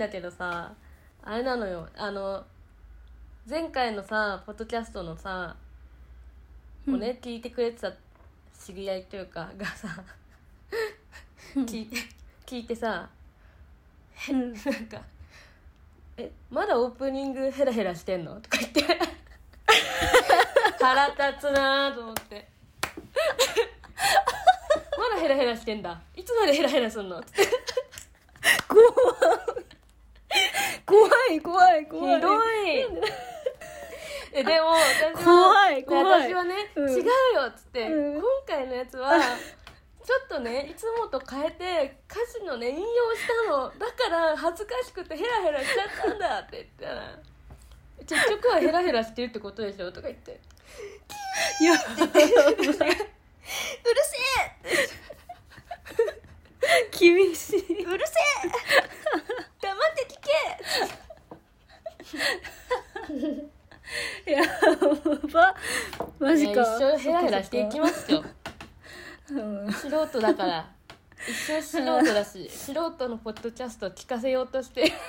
だけどさあれなのよ。あの前回のさポッドキャストのさ、をね聞いてくれてた知り合いというかがさ聞いて聞いてさうん。なんか「えまだオープニングヘラヘラしてんの?」とか言って。腹立つなと思って「まだヘラヘラしてんだ。いつまでヘラヘラすんの?」って怖い怖い怖い。ひどい。えでも私は怖い怖い。私はね、うん。違うよっつって、うん。今回のやつはちょっとねいつもと変えて歌詞のね引用したの。だから恥ずかしくてヘラヘラしちゃったんだって言ったら結局はヘラヘラしてるってことでしょとか言って。いやうるせ 厳しい。えうるせえ黙って聞け。いやば。マジか。一生ヘラヘラしていきますよ。うん。素人だから。一生素人だし 素人のポッドキャストを聞かせようとして。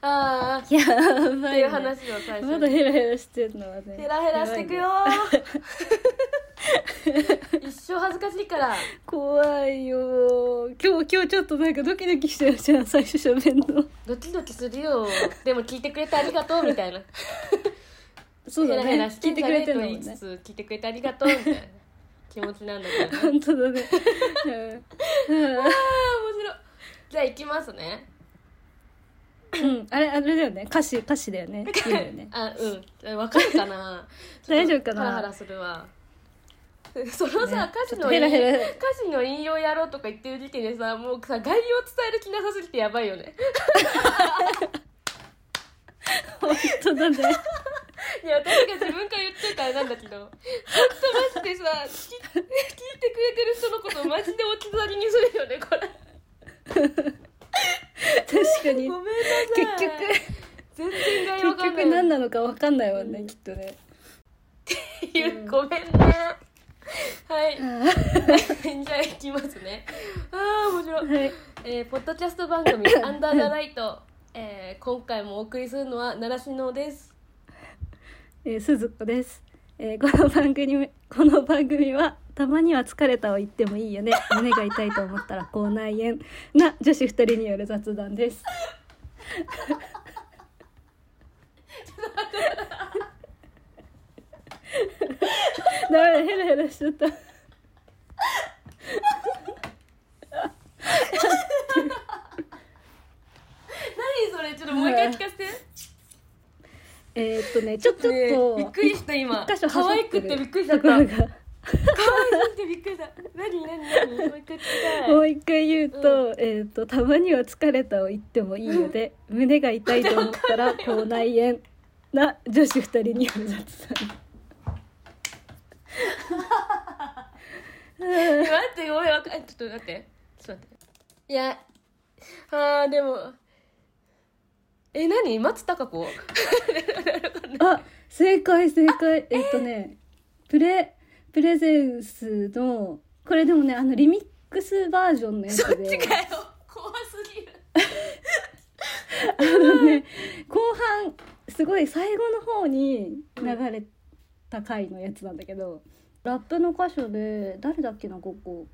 ああっやばい、ね、ていう話を最初まだにヘラヘラしてんのはね。ヘラヘラしてくよ 一生恥ずかしいから。怖いよ。今日今日ちょっとなんかドキドキしてるじゃん最初喋んの。ドキドキするよ。でも聞いてくれてありがとうみたいな。そうだね。聞いてくれてるのもんね。つ聞いてくれてありがとうみたいな気持ちなんだけどね本当だね。うん。ああ面白い。じゃあ行きますね。うん。あれあれだよね。歌詞歌詞だよね。ねあうん。わかるかな？大丈夫かな？ハラハラするわ そのさ、ね。歌詞のヘラヘラ。歌詞の引用やろうとか言ってる時点でさもうさ概要伝える気なさすぎてやばいよね。本当だね。いや私が自分から言ってるからなんだけど。ほんとマジでさ聞き聞いてくれてる人のことをマジで置き去りにするよねこれ。確かに。ごめんなさい。結局全然概要わ結かんない。局何なのか分かんないもんね、うんきっとね。っ ていうごめんねはい。じゃあ行きますね。あー面白い。はい。えーポッドキャスト番組「アンダー・ザ・ライト」えー今回もお送りするのは習志野です。えー、鈴子です、えーこの番組この番組はたまには疲れたを言ってもいいよね。胸が痛いと思ったら口内炎。な女子二人による雑談です ダメだヘラヘラしちゃった。何それ？ちょっともう一回聞かせて。えーっとねちょっとねびっくりした今。一箇所可愛くってびっくりしちゃったくてびっくりした。何何何？もう一回聞きたい。もう一回言うと,、えー、とたまには疲れたを言ってもいいので胸が痛いと思ったら 口内炎な女子二人による雑談え待ってごめんわかんちょっと待ってちょっと待って。いやあーでも。え何？松たか子？あ正解正解。えっとねプレプレゼンスのこれでもねあのリミックスバージョンのやつそっでちかよ。怖すぎる。あのね後半すごい最後の方に流れた回のやつなんだけど、ラップの箇所で誰だっけなここ。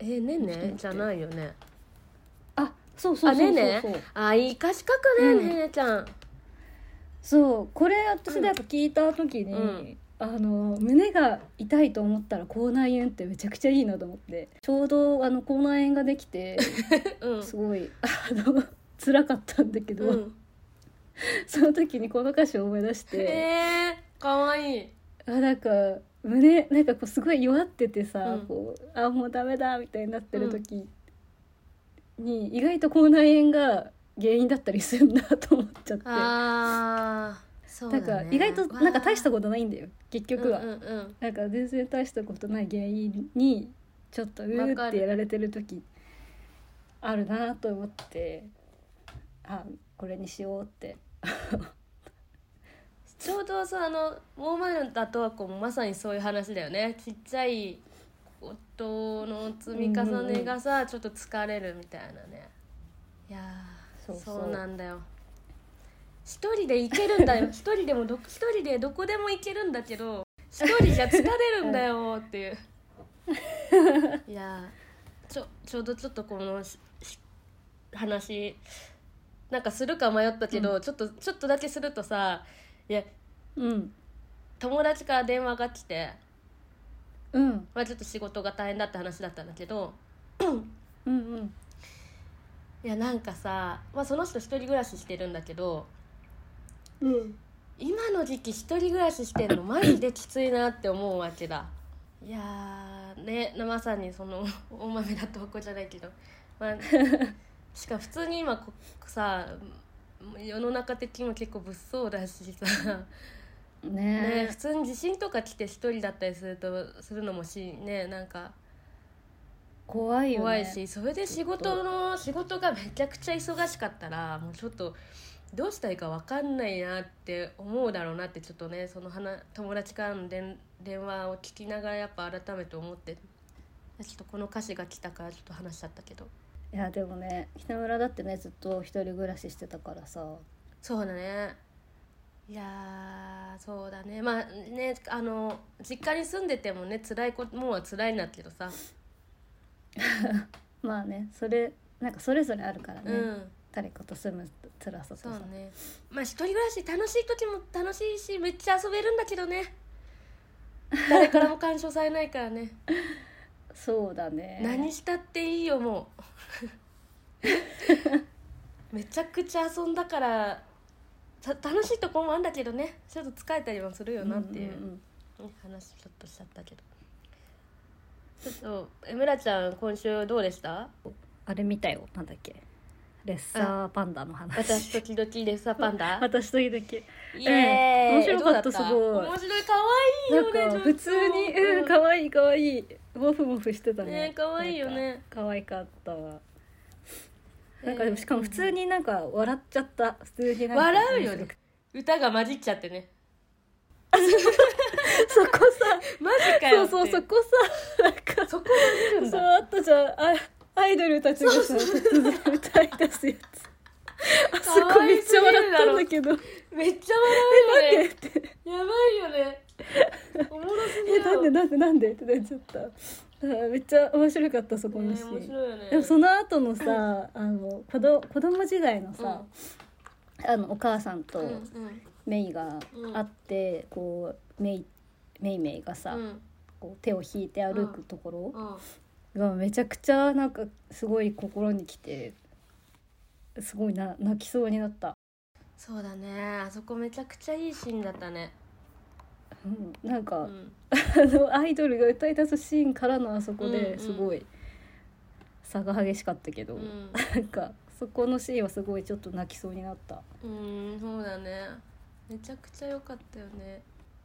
えー、ねんねじゃないよね。あそうそうあそうそう。そうねねあいい歌詞書くね、うん。ねねちゃん。そうこれ私でやっぱ聞いた時に、うん。あの胸が痛いと思ったら口内炎ってめちゃくちゃいいなと思って。ちょうどあの口内炎ができて うん。すごいあの辛かったんだけど、うん。その時にこの歌詞を思い出して、えー、かわいいあなんか胸なんかこうすごい弱っててさ、うん。こうあもうダメだみたいになってる時に、意外と口内炎が原因だったりするんだと思っちゃって。あーそうだ、ね、なんか意外となんか大したことないんだよ。結局は、うんうんうん。なんか全然大したことない原因にちょっとうーってやられてる時あるなと思ってあこれにしようってちょうどさあのモーマルンとあとはこうまさにそういう話だよね。ちっちゃい事の積み重ねがさ、ちょっと疲れるみたいなね。いやーそうなんだよ。一人で行けるんだよ。一人でもど一人でどこでも行けるんだけど一人じゃ疲れるんだよっていう。いやーちょちょうどちょっとこの話なんかするか迷ったけど、ちょっとちょっとだけするとさいやうん。友達から電話が来て、うん。まあ、ちょっと仕事が大変だって話だったんだけどうんうん。いやなんかさ、まあ、その人一人暮らししてるんだけどうん。今の時期一人暮らししてるのマジできついなって思うわけだ。いやーねまさにその大豆だとこじゃないけど、まあ、しかも普通に今こさ世の中的にも結構物騒だしさ、ね、ね普通に地震とか来て一人だったりするとするのもしねなんか怖いよね。怖いしそれで仕事の仕事がめちゃくちゃ忙しかったらもうちょっとどうしたらいいか分かんないなって思うだろうなってちょっとねその話友達からの電電話を聞きながらやっぱ改めて思ってちょっとこの歌詞が来たからちょっと話しちゃったけどいやでもね北村だってねずっと一人暮らししてたからさ。そうだね。いやーそうだね。まあねあの実家に住んでてもね辛いこともうは辛いんだけどさ、まあねそれなんかそれぞれあるからね、うん。誰かと住む辛さとさ。そうね。まあ一人暮らし楽しい時も楽しいしめっちゃ遊べるんだけどね。誰からも干渉されないからね。そうだね。何したっていいよもう めちゃくちゃ遊んだからた楽しいとこもあんだけどねちょっと疲れたりもするよなっていう,、話ちょっとしちゃったけど。ちょっとえむらちゃん今週どうでした？あれ見たよ。なんだっけ？レッサーパンダの話。私時々レッサーパンダ？私時々。イエーイ。面白かったすごい。面白い。可愛いよね普通に。うん可愛い可愛いモフモフしてたね。ね可愛いよね。可愛かったわ。なんかでもしかも普通になんか笑っちゃった。普通に笑うよね。歌が混じっちゃってね。そこさ。マジかよって。そうそうそこさ。なんかそこ混じるんそうだあったじゃんあアイドルたちがさ突然歌い出すやつ。あそこめっちゃ笑ったんだけど。めっちゃ笑うよね。って。やばいよねおもろすぎ えるなんでなんでなんでってなっちゃった。あめっちゃ面白かったそこのねシーン、面白いよね。でもその後のさあの子ど子供時代のさ、あのお母さんとうんうん。メイが会って、こうメイメイメイがさ、うん。こう手を引いて歩くところうん。がめちゃくちゃなんかすごい心にきてすごいな泣きそうになった、そうだね。あそこめちゃくちゃいいシーンだったねうん、なんか、うん。あのアイドルが歌い出すシーンからのあそこうんうん。ですごい差が激しかったけど、うん。なんかそこのシーンはすごいちょっと泣きそうになった。うんそうだね。めちゃくちゃ良かったよね。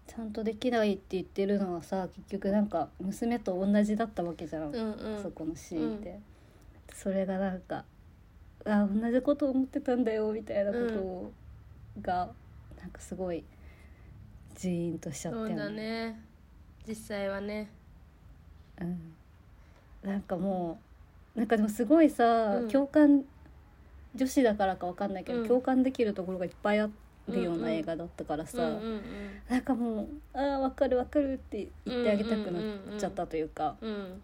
ちゃんとできないって言ってるのはさ結局なんか娘と同じだったわけじゃん、うんうん。そこのシーンで、それがなんかあ同じこと思ってたんだよみたいなことが、なんかすごいジーンとしちゃったよそうだね。実際はね。うん、なんかもうなんかでもすごいさ、うん。共感女子だからかわかんないけど、うん。共感できるところがいっぱいあるよううんうなん映画だったからさ、うんうんなんかもう「ああ分かる分かる」って言ってあげたくなっちゃったというか、うんうん。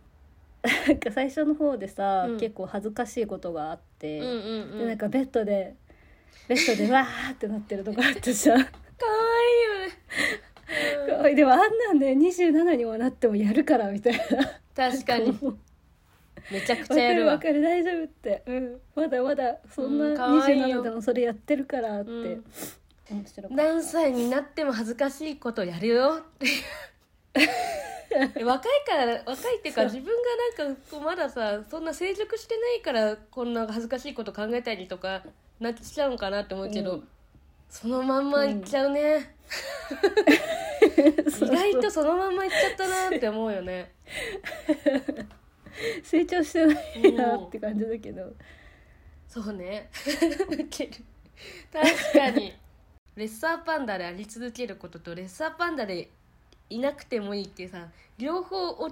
なんか最初の方でさ、うん。結構恥ずかしいことがあって、うんうんうん。でなんかベッドでベッドでわーってなってるとこあったじゃん。かわいい。よね、でもあんなんで27にもなってもやるからみたいな。確かに。めちゃくちゃやるわ。わかる大丈夫って、うん、まだまだそんなうんかわいいよ。27でもそれやってるからって、うん。何歳になっても恥ずかしいことやるよ。っ て若いから若いっていうか自分がなんかこうまださそんな成熟してないからこんな恥ずかしいこと考えたりとかなっちゃうのかなって思うけど、うんそのまんまいっちゃうね、意外とそのまんまいっちゃったなって思うよね。成長してないなって感じだけど、そうね。確かに。レッサーパンダであり続けることとレッサーパンダでいなくてもいいってさ両方を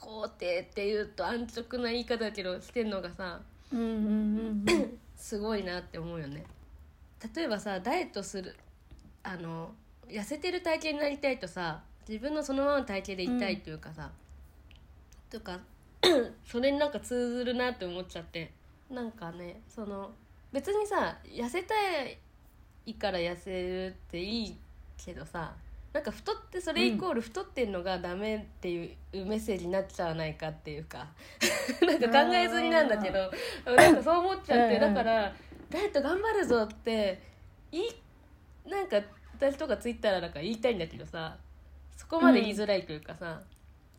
肯定っていうと安直な言い方だけどしてんのがさうんうんうんうん。すごいなって思うよね例えばさダイエットするあの痩せてる体型になりたいとさ自分のそのままの体型でいたいっていうかさ、とか それになんか通ずるなって思っちゃって。なんかねその別にさ痩せたいから痩せるっていいけどさなんか太ってそれイコール太ってんのがダメっていうメッセージになっちゃわないかっていうか。なんか考えずになんだけど。なんかそう思っちゃって。うんうん。だからダイエット頑張るぞっていいなんか私とかツイッターなんか言いたいんだけどさそこまで言いづらいというかさ、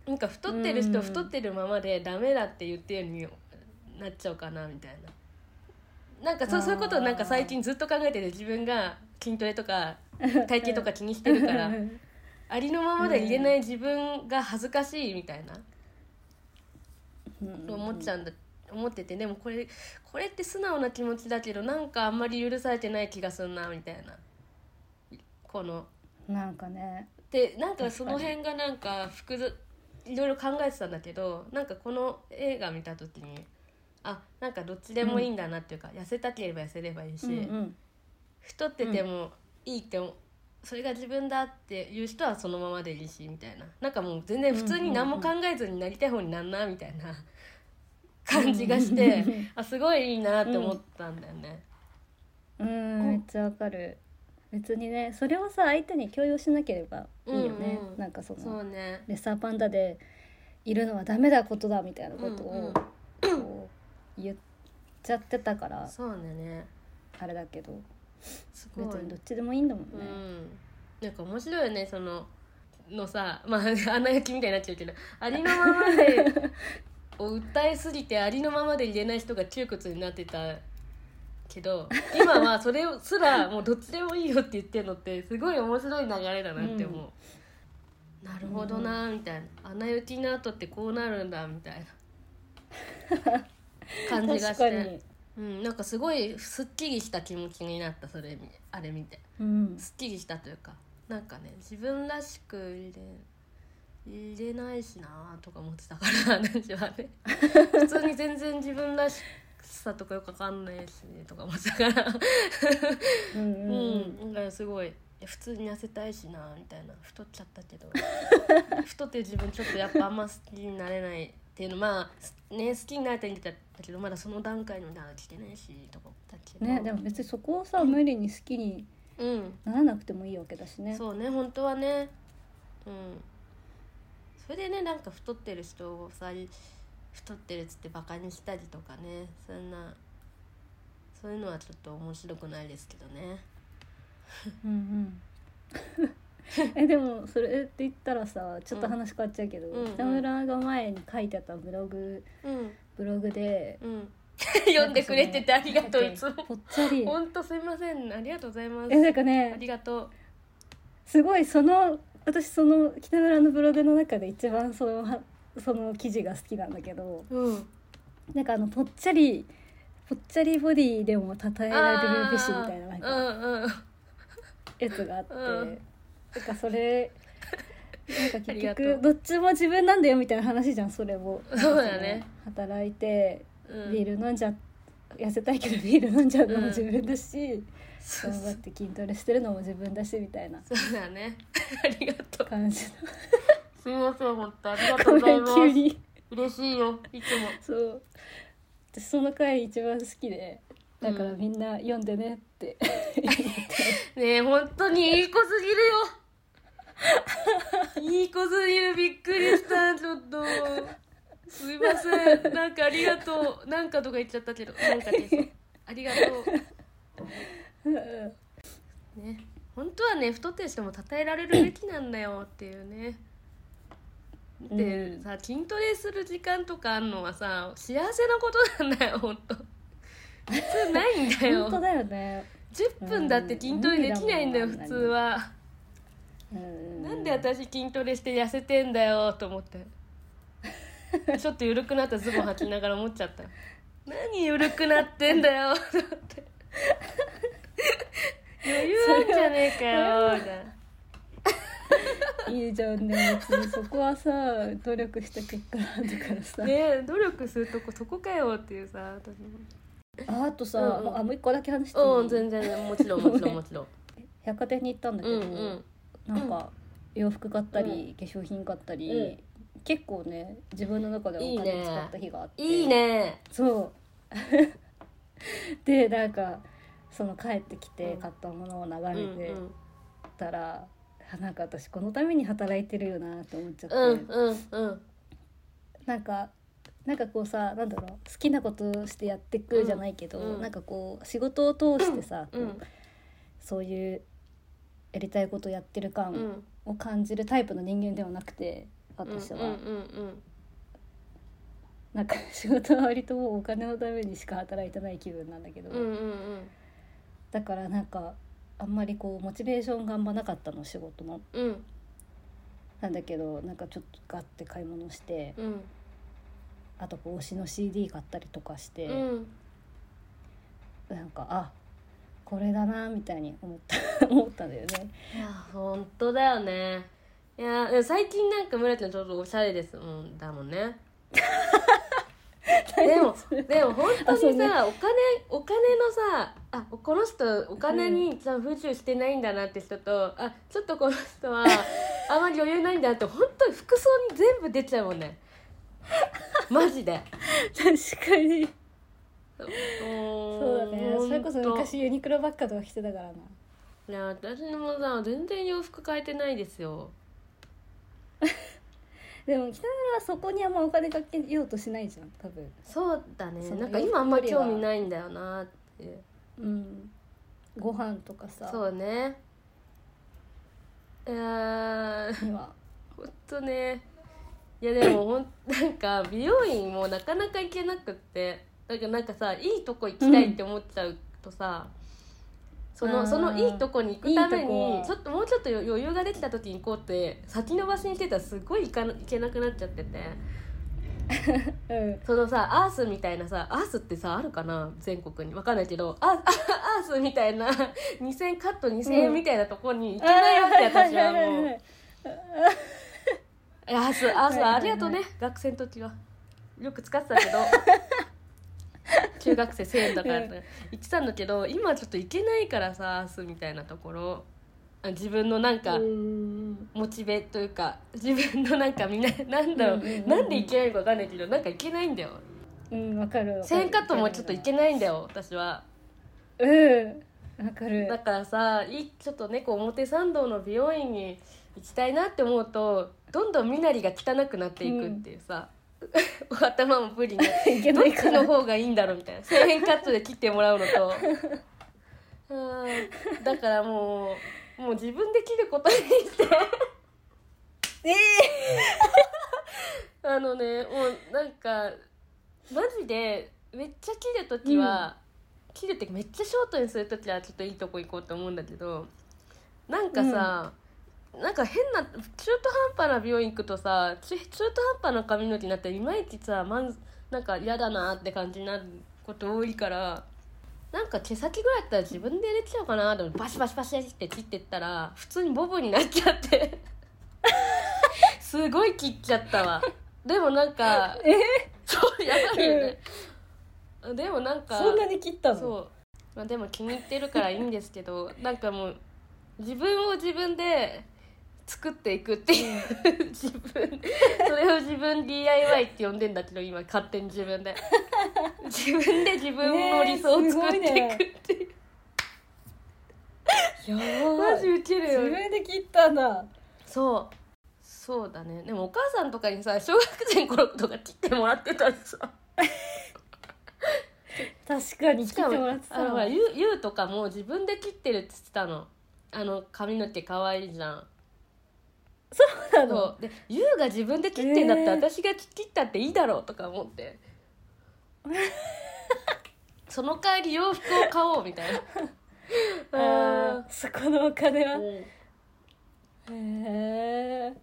なんか太ってる人うん。太ってるままでダメだって言ってるようになっちゃうかなみたいな。なんかそうそういうことをなんか最近ずっと考えてて自分が筋トレとか体型とか気にしてるから ありのままで入れない自分が恥ずかしいみたいな。うん。思っちゃうんだ思っててでもこれこれって素直な気持ちだけどなんかあんまり許されてない気がするなみたいな。この。なんかね。でなんかその辺がなんか複雑いろいろ考えてたんだけどなんかこの映画見た時にあなんかどっちでもいいんだなっていうか、痩せたければ痩せればいいし、うんうん。太っててもいいって思うそれが自分だっていう人はそのままでいいしみたいな。なんかもう全然普通に何も考えずになりたい方になんなみたいな感じがしてあすごいいいなって思ったんだよね。うん。めっちゃわかる。別にねそれをさ相手に強要しなければいいよね、うんうん。なんかそそのうね。レッサーパンダでいるのはダメだことだみたいなことをこう言っちゃってたからそうだね。あれだけどすごい。別にどっちでもいいんだもんね、うん、なんか面白いよねそののさまあ 穴焼きみたいになっちゃうけどありのままで を訴えすぎてありのままで入れない人が窮屈になってたけど今はそれをすらもうどっちでもいいよって言ってるのってすごい面白い流れだなって思う、なるほどなみたいな。穴行きの後ってこうなるんだみたいな。感じがして。に、うん、なんかすごいすっきりした気持ちになったそれ見あれ見て。うん、すっきりしたというかなんかね自分らしく入れ入れないしなとか思ってたから私はね。普通に全然自分らしさとかよくわかんないしとか思ってたから。うんううん。ん、だからすごい。普通に痩せたいしなみたいな。太っちゃったけど。太ってる自分ちょっとやっぱあんま好きになれないっていうの。まあね好きになりたいんだけどまだその段階にまだ来てないしとか思ったけど。ねでも別にそこをさ無理に好きにうん。ならなくてもいいわけだしね。そうね本当はね。うんそれでねなんか太ってる人をさ太ってるっつってバカにしたりとかねそんなそういうのはちょっと面白くないですけどね。うんうん。えでもそれって言ったらさちょっと話変わっちゃうけど、うん。うん。北村が前に書いてたブログうん。ブログでうん。読んでくれててありがとういつも。ぽっちゃり。本当すいません。ありがとうございます。えなんかあねりがとすごいその私その北村のブログの中で一番そのはその記事が好きなんだけどううん。なんかあのぽっちゃりぽっちゃりボディでも称えられるべしみたいななんかうんうんやつがあって、うんなんかそれなんかあ結局どっちも自分なんだよみたいな話じゃんそれも。そうだね。働いてうん。ビール飲んじゃ痩せたいけどビール飲んじゃうのも自分だし、頑張って筋トレしてるのも自分だしみたいな。そうだね。ありがとう。感じすみません本当ありがとうございます。急に。嬉しいよいつも。そう。私その回一番好きでだからみんな読んでねって、ねえ本当にいい子すぎるよ。いい子すぎる。びっくりしたちょっと。すいません。なんかありがとう。なんかとか言っちゃったけど。なんかです。ありがとうね。本当はね太ってる人も称えられるべきなんだよっていうね。で、うん。さ筋トレする時間とかあんのはさ幸せなことなんだよ本当普通ないんだよ。本当だよね、10分だって筋トレできないんだようん普通は。うん、なんで私筋トレして痩せてんだよと思って。ちょっと緩くなったズボン履きながら思っちゃった。何緩くなってんだよと思って余裕あんじゃねえかよみたいな。いいいじゃんね別にそこはさ努力した結果なんだからさ、ね努力するとこそこかよっていうさ私も。ああとさ、うんうん。あもう一個だけ話していい、うん全然もちろんもちろん。もちろん 百貨店に行ったんだけうど、んうん。なんか洋服買ったり、化粧品買ったり、結構ね自分の中でお金使った日があって。いいね。そう。でなんかその帰ってきてうん。買ったものを眺うんめてうんたら、あなんか私このために働いてるよなって思っちゃって、うんうんうん。なんかなんかこうさなんだろう好きなことをしてやっていくじゃないけど、うんうん。なんかこう仕事を通してさ、うんそういうやりたいことやってるう感ん。を感じるタイプの人間ではなくて私は、うんうん。なんか仕事は割ともうお金のためにしか働いてない気分なんだけど、うんうんうんだからなんかあんまりこうモチベーションがあんまなかったの仕事の。うん。うんなんだけどなんかちょっとガッて買い物して、うん。あとこう推しの CD 買ったりとかして、うん。なんかあこれだなみたいに思った 思ったんだよね。いや本当だよね。いや最近なんか村ちゃんちょっとおしゃれですもんだもんね でもでも本当にさ、あお金お金のさあこの人お金にちゃん。と不自由してないんだなって人とあちょっとこの人は あまり余裕ないんだなって本当に服装に全部出ちゃうもんね。マジで。確かに。そそうだね。それこそ昔ユニクロばっかとか着てたからな。いや私もさ全然洋服変えてないですよ でも北村はそこにあんまお金かけようとしないじゃん多分。そうだね。そのなんか今あんま興味ないんだよなってう。んご飯とかさ。そうね。いやー。にはほんとね。いやでもほんなんか美容院もなかなか行けなくって。だからなんかさいいとこ行きたいって思っちゃうとさ、そあーのそのいいとこに行くためにちょっともうちょっと余裕ができた時に行こうって先延ばしにしてたらすごい行かな行けなくなっちゃってて。うん。そのさアースみたいなさアースってさあるかな？全国に。わかんないけどああアースみたいな 2000カット2000円みたいなとこに行けないわけ、私はもう。いやあすあすはいはいはい。ありがとうね。学生の時は。よく使ってたけど 中学生1000円だからうん。言ってたんだけど今ちょっと行けないからさあすみたいなところ。あ自分のなんかうん。モチベというか自分のなんかみんななんだろう,、うんうんうんうん。なんで行けないのか分かんないけどなんか行けないんだよ。うんわかる。わか1000る円カットもちょっと行けないんだよ私は。うんわかる。だからさいちょっとねこう表参道の美容院に行きたいなって思うとどんどん身なりが汚くなっていくっていうさ、頭もプリにいけどっちないからの方がいいんだろうみたいな。1000円カットで切ってもらうのと。うん。だからもうもう自分で切ることにして。え あのねもうなんかマジでめっちゃ切る時は、切るってめっちゃショートにする時はちょっといいとこ行こうと思うんだけどなんかさ、なんか変な中途半端な美容院行くとさ中中途半端な髪の毛になったらいまいちさまんなんか嫌だなって感じになること多いからなんか毛先ぐらいだったら自分で入れちゃおうかなでもバシバシバシって切ってったら普通にボブになっちゃって。すごい切っちゃったわ。でもなんかえ？そうやばいよね、でもなんかそんなに切ったの？そう、まあ、でも気に入ってるからいいんですけどなんかもう自分を自分で作っていくっていう自分。それを自分 DIY って呼んでんだけど今勝手に自分で。自分で自分の理想を作っていくっていう、い マジウケる自よ分で切ったんだそう。そうだね。でもお母さんとかにさ小学生の頃とか切ってもらってたらさ。確かに切ってもらってたわ。らゆうゆうとかも自分で切ってるって言ってたの。あの髪の毛可愛いじゃんなの。でゆうが自分で切ってんだったらえー。私が切ったっていいだろうとか思って。その代わり洋服を買おうみたいな。あーそこのお金は。うん。へえ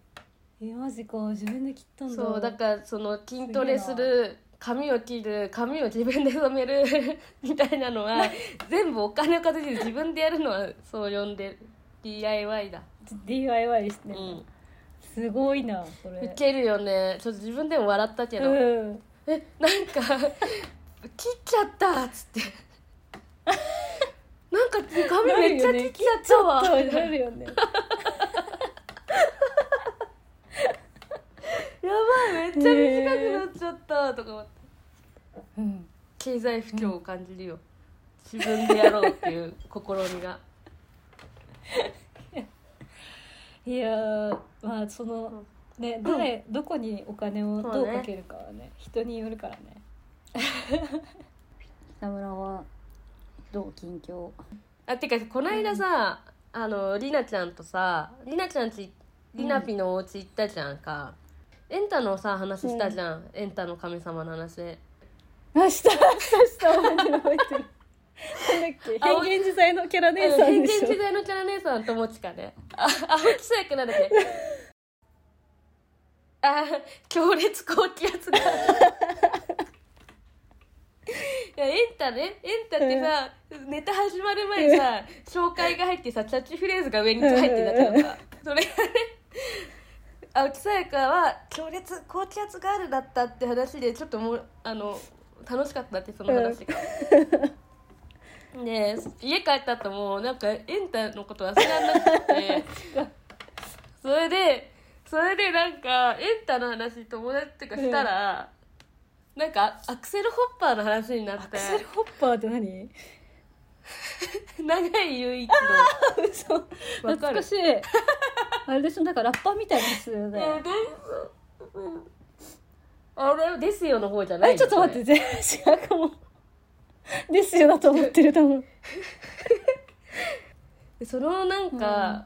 えマジか自分で切ったんだ。そうだからその筋トレする髪を切る髪を自分で染める みたいなのは全部お金を稼いで自分でやるのはそう呼んでる DIY だ。DIY してうんんすごいなそれ。ウケるよね。ちょっと自分でも笑ったけど、うん。えなんか切っちゃったっつって。なんか髪めっちゃ切っちゃったわ、なるよね。やばいめっちゃ短くなっちゃったとか思って。うん。経済不況を感じるよ、自分でやろうっていう試みが いやーまあそのね誰どこにお金をどうかけるかはね人によるからね。北村はどう近況？あてかこの間さ、あのりなちゃんとさりなちゃんちりなぴのお家行ったじゃんか、エンタのさ話したじゃん、エンタの神様の話。あしたしたした覚えてるなんだっけ？あ変幻自在のキャラ姉さん変幻自在のキャラ姉さん友近ね。あ青木さやかなんだっけ？あ強烈高気圧が いやエンタねエンタってさ、ネタ始まる前にさ紹介が入ってさキャッチフレーズが上に入ってんだけどさ。それがね青木さやかは強烈高気圧ガールだったって話でちょっともうあの楽しかったってその話が。で家帰った後もなんかエンタのこと忘れられなくて。それでそれでなんかエンタの話友達とかしたら、なんかアクセルホッパーの話になって。アクセルホッパーって何？長い唯一嘘わかる懐かしい。あれでしょ？なんかラッパーみたいな人よのねうん。あれですよの方じゃないえちょっと待って全然違うかもですよだと思ってる多分。で そのなんか、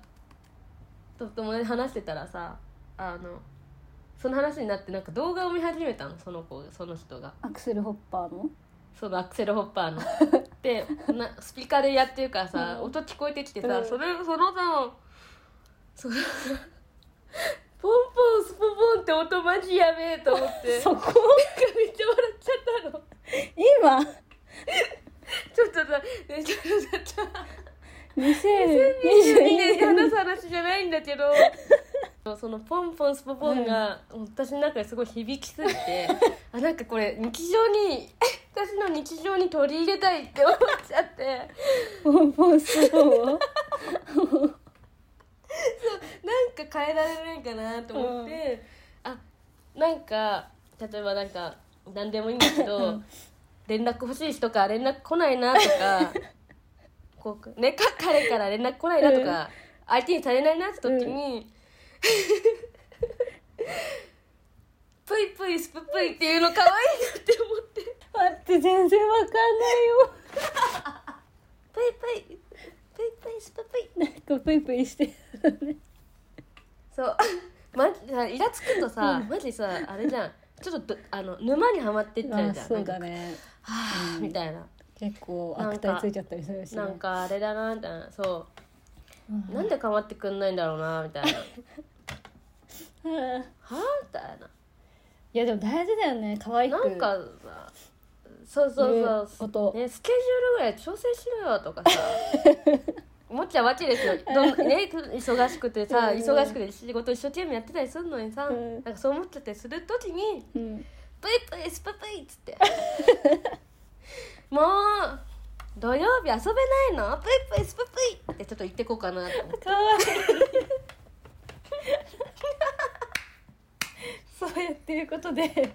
と友達話してたらさあのその話になってなんか動画を見始めたのその子その人が。アクセルホッパーの？そのアクセルホッパーの。でなスピーカーでやってるからさ、うん。音聞こえてきてさ、うん。それそのさその ポンポンスポポンって音マジやべえと思って。そこなんかめっちゃ笑っちゃったの。今 ちょっとさえちょっとさ2022 22年。で年話す話じゃないんだけど。そのポンポンスポポンが私の中ですごい響きすぎて。あなんかこれ日常に私の日常に取り入れたいって思っちゃって。ポンポンスポンを？なんか変えられないかなと思って、あなんか例えばなんか何でもいいんだけど連絡欲しい人から連絡来ないなとか こう、ね、か彼から連絡来ないなとか、相手にされないなって時に、ぷいぷいスププイっていうの可愛いなって思って。待って全然わかんないよ。ぷいぷい。ぷいぷいスププイなんかプイプイしてそう。まイラつくとさ、マジさあれじゃんちょっとどあの沼にはまってっちゃうじゃん。あそうだね。はあ、みたいな。結構悪態ついちゃったりするしね。なんかあれだなみたいな。そう。うん。なんで構ってくんないんだろうなみたいな。う んはあみたいな。いやでも大事だよね可愛く。なんかさそうそう言そう。うこと。ね、スケジュールぐらい調整しろよとかさ 思っちゃうわけですよ。どん、ね、忙しくてさうん。忙しくて仕事一生懸命やってたりするのにさ、うん。なんかそう思っちゃったりする時にうん「プイプイスププイ」っつって「もう土曜日遊べないの？プイプイスププイ」ってちょっと言ってこうかなと思って。可愛い そうやっていうことで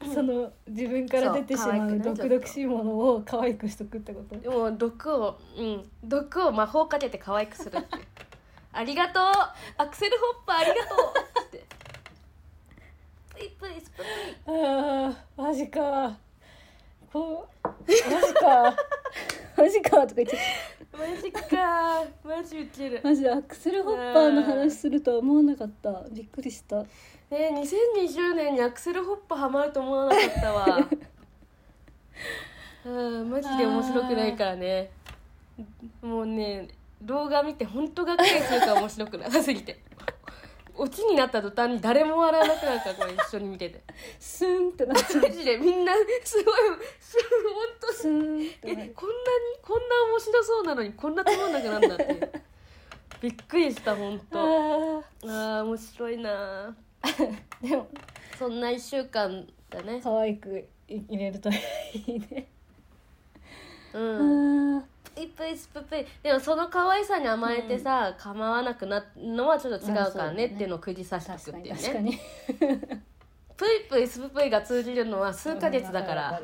その自分から出てしまう毒々しいものを可愛くしとくってこと？でも毒をうん。毒を魔法かけて可愛くするって ありがとう。アクセルホッパーありがとう。って。プイプイスププイあーマジか。こうマジか。マジかとか言って。マジか。マジウケる。マジでアクセルホッパーの話するとは思わなかった。びっくりしたえー、2020年にアクセルホッパーハマると思わなかったわ。うんマジで面白くないからね。もうね動画見て本当がっかりするから面白くなさすぎて。オチになった途端に誰も笑わなくなるからこれ一緒に見てて。スーンってなっちゃう。マジでみんなすごいす本当スーンってえこんなにこんな面白そうなのにこんなつまんなくなんだってびっくりした本当あー。あー面白いな でもそんな1週間だね。可愛く入れるといいね。うん。あプイプイスププイでもその可愛さに甘えてさ、構わなくなるのはちょっと違うからねっていうのを釘刺していくっていうに確かねに。プイプイスププイが通じるのは数ヶ月だから、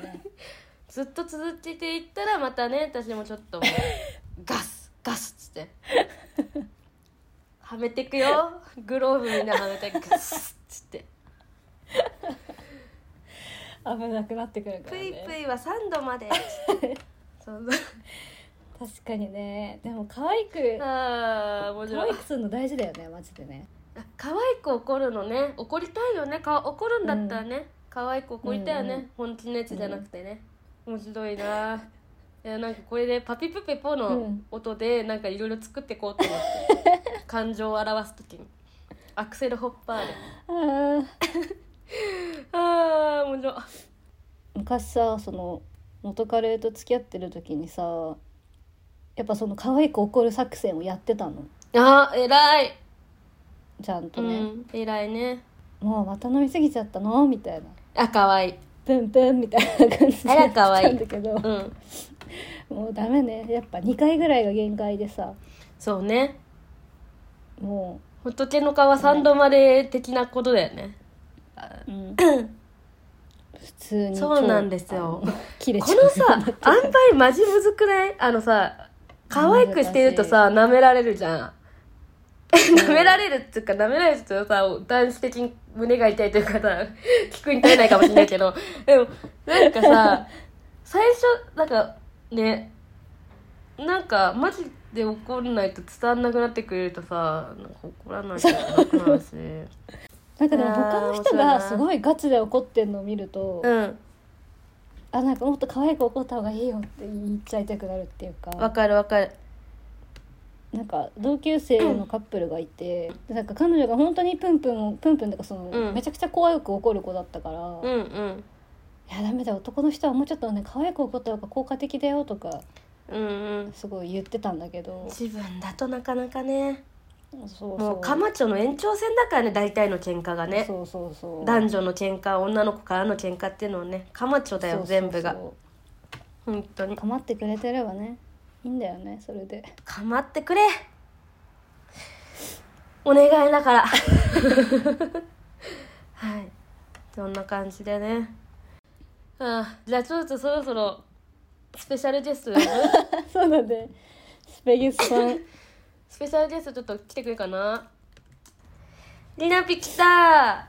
ずっと続けていったらまたね私もちょっと ガスガスっつってはめてくよ。グローブみんなはめてガスっつって。うん危なくなってくるからプイプねイは3度まで。そう。確かにね。でも可愛くああ面白い。可愛くするの大事だよねマジでね。可愛く怒るのね。怒りたいよね。か怒るんだったらね、可愛く怒りたいよね、うんうん本気のやつじゃなくてね、面白いな。いやなんかこれでパピプペポうのん。音でなんかいろいろ作っていこうと思って 感情を表す時にアクセルホッパーで。あー。ああ面白い。昔さその元彼と付き合ってる時にさやっぱその可愛く怒る作戦をやってたの？あー偉い、ちゃんとね、うん偉いね。もうまた飲み過ぎちゃったの？みたいな。あ可愛い。プンプンみたいな感じでやってたんだけど。うん。もうダメね。やっぱ2回ぐらいが限界でさ。そうねも仏の皮3度まで的なことだよね。う、うん、普通に超そうなんですよ。このさ塩梅マジむずくない？あのさ可愛くしてるとさ舐められるじゃん。舐められるっていうか舐められるとさ男子的に胸が痛いというかさ聞くに耐えないかもしれないけど。でもなんかさ最初なんかねなんかマジで怒んないと伝わんなくなってくれるとさなんか怒らないなくなるし。なんかでも他の人がすごいガチで怒ってんのを見ると、うん。あなんかもっと可愛く怒った方がいいよって言っちゃいたくなるっていうか。わかるわかる。なんか同級生のカップルがいて、でなんか彼女が本当にプンプンをプンプンとかその、うん。めちゃくちゃ怖く怒る子だったから、うんいうん。やダメだよ。男の人はもうちょっとね可愛く怒った方が効果的だよとかうんうん。すごい言ってたんだけど。自分だとなかなかね。そうそう。もうカマチョの延長線だからね大体の喧嘩がね。そうそうそう。男女の喧嘩女の子からの喧嘩っていうのはねカマチョだよそうそうそう。全部が。本当に。構ってくれてればねいいんだよねそれで。かまってくれ。お願いだから。はい。そんな感じでね。ああじゃあちょっとそろそろスペシャルゲスト そうなんでスペギスさん。スペシャルゲストちょっと来てくれるかな？リナピ来た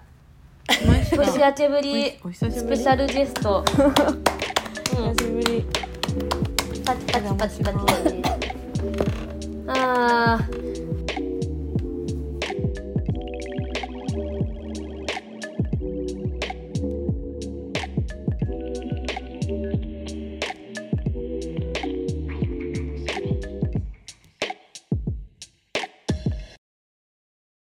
年明けぶり。スペシャルゲスト。うん久しぶり。パチパチパチパチあー